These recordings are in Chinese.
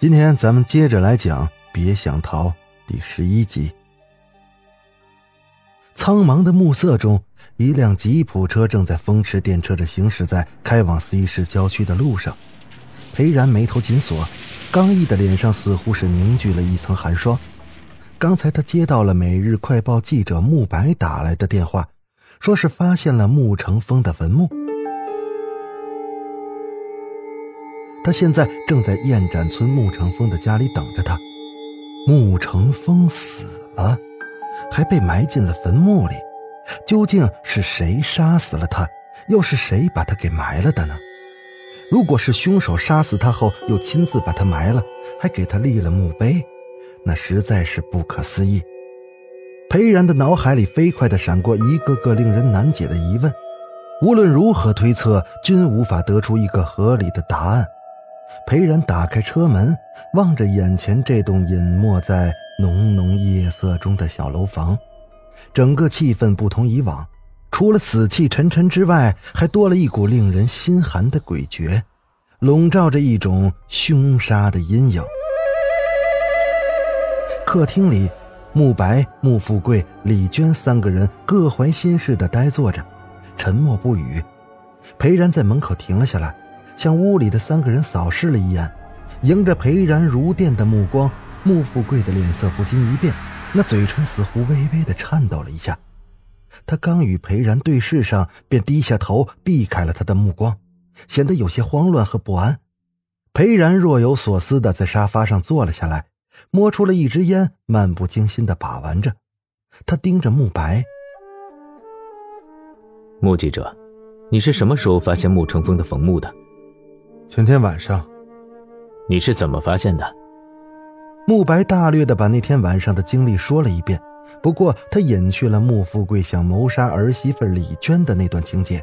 今天咱们接着来讲《别想逃》第十一集。苍茫的暮色中，一辆吉普车正在风驰电掣着行驶在开往 C 市郊区的路上。裴然眉头紧锁，刚毅的脸上似乎是凝聚了一层寒霜。刚才他接到了《每日快报》记者慕白打来的电话，说是发现了穆成风的坟墓。他现在正在燕展村穆成风的家里等着他。穆成风死了，还被埋进了坟墓里。究竟是谁杀死了他？又是谁把他给埋了的呢？如果是凶手杀死他后又亲自把他埋了，还给他立了墓碑，那实在是不可思议。裴然的脑海里飞快地闪过一个个令人难解的疑问，无论如何推测，均无法得出一个合理的答案。裴然打开车门，望着眼前这栋隐没在浓浓夜色中的小楼房，整个气氛不同以往，除了死气沉沉之外，还多了一股令人心寒的诡谲，笼罩着一种凶杀的阴影。客厅里，慕白、慕富贵、李娟三个人各怀心事的呆坐着，沉默不语。裴然在门口停了下来。向屋里的三个人扫视了一眼，迎着裴然如电的目光，穆富贵的脸色不禁一变，那嘴唇似乎微微的颤抖了一下。他刚与裴然对视上，便低下头避开了他的目光，显得有些慌乱和不安。裴然若有所思的在沙发上坐了下来，摸出了一支烟，漫不经心的把玩着。他盯着慕白，穆记者，你是什么时候发现穆成风的坟墓的？前天晚上，你是怎么发现的？慕白大略的把那天晚上的经历说了一遍，不过他隐去了穆富贵想谋杀儿媳妇李娟的那段情节。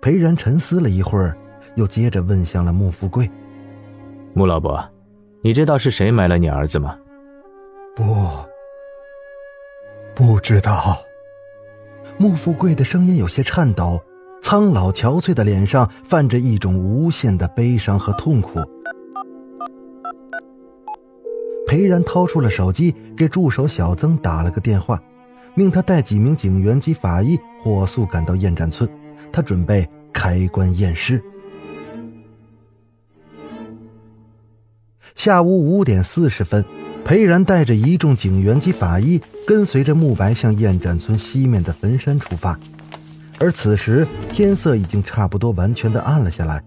裴然沉思了一会儿，又接着问向了穆富贵：“穆老伯，你知道是谁埋了你儿子吗？”“不，不知道。”穆富贵的声音有些颤抖。苍老憔悴的脸上泛着一种无限的悲伤和痛苦。裴然掏出了手机，给助手小曾打了个电话，命他带几名警员及法医火速赶到燕展村，他准备开棺验尸。下午五点四十分，裴然带着一众警员及法医，跟随着慕白向燕展村西面的坟山出发。而此时天色已经差不多完全的暗了下来，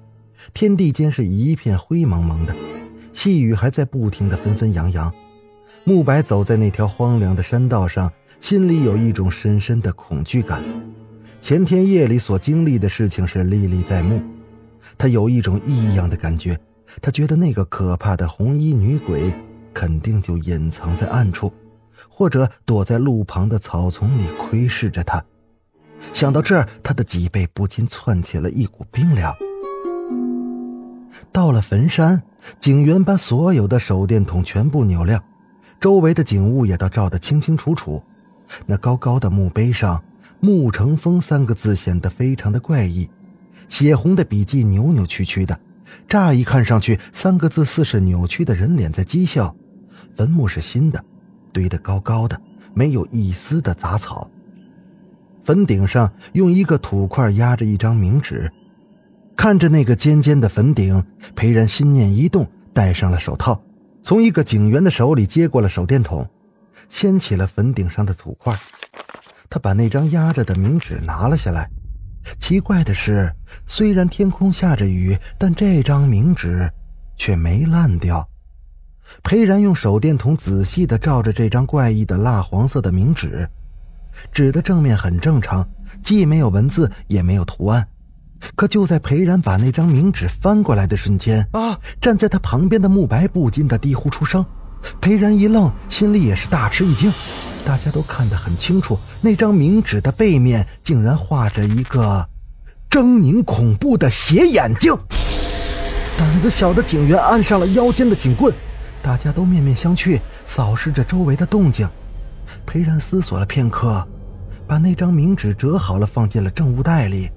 天地间是一片灰蒙蒙的，细雨还在不停的纷纷扬扬。慕白走在那条荒凉的山道上，心里有一种深深的恐惧感。前天夜里所经历的事情是历历在目，他有一种异样的感觉，他觉得那个可怕的红衣女鬼肯定就隐藏在暗处，或者躲在路旁的草丛里窥视着他。想到这儿，他的脊背不禁窜起了一股冰凉。到了坟山，警员把所有的手电筒全部扭亮，周围的景物也都照得清清楚楚。那高高的墓碑上“穆成风”三个字显得非常的怪异，血红的笔迹扭扭曲曲的，乍一看上去，三个字似是扭曲的人脸在讥笑。坟墓是新的，堆得高高的，没有一丝的杂草。坟顶上用一个土块压着一张冥纸，看着那个尖尖的坟顶，裴然心念一动，戴上了手套，从一个警员的手里接过了手电筒，掀起了坟顶上的土块。他把那张压着的冥纸拿了下来。奇怪的是，虽然天空下着雨，但这张冥纸却没烂掉。裴然用手电筒仔细地照着这张怪异的蜡黄色的冥纸。纸的正面很正常，既没有文字，也没有图案。可就在裴然把那张冥纸翻过来的瞬间，啊！站在他旁边的慕白不禁的低呼出声。裴然一愣，心里也是大吃一惊。大家都看得很清楚，那张冥纸的背面竟然画着一个狰狞恐怖的斜眼睛。胆子小的警员按上了腰间的警棍，大家都面面相觑，扫视着周围的动静。裴然思索了片刻，把那张冥纸折好了，放进了证物袋里，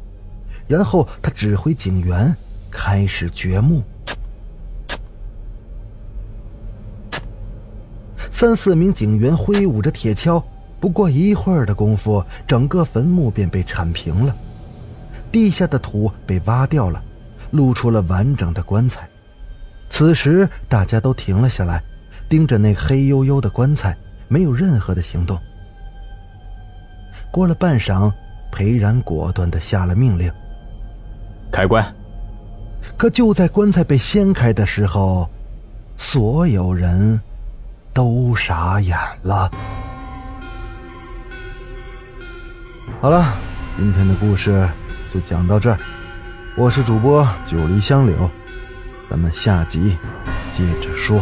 然后他指挥警员开始掘墓。三四名警员挥舞着铁锹，不过一会儿的功夫，整个坟墓便被铲平了，地下的土被挖掉了，露出了完整的棺材。此时，大家都停了下来，盯着那黑黝黝的棺材，没有任何的行动。过了半晌，裴然果断的下了命令：“开棺。”可就在棺材被掀开的时候，所有人。都傻眼了。好了，今天的故事就讲到这儿。我是主播九黎香柳，咱们下集接着说。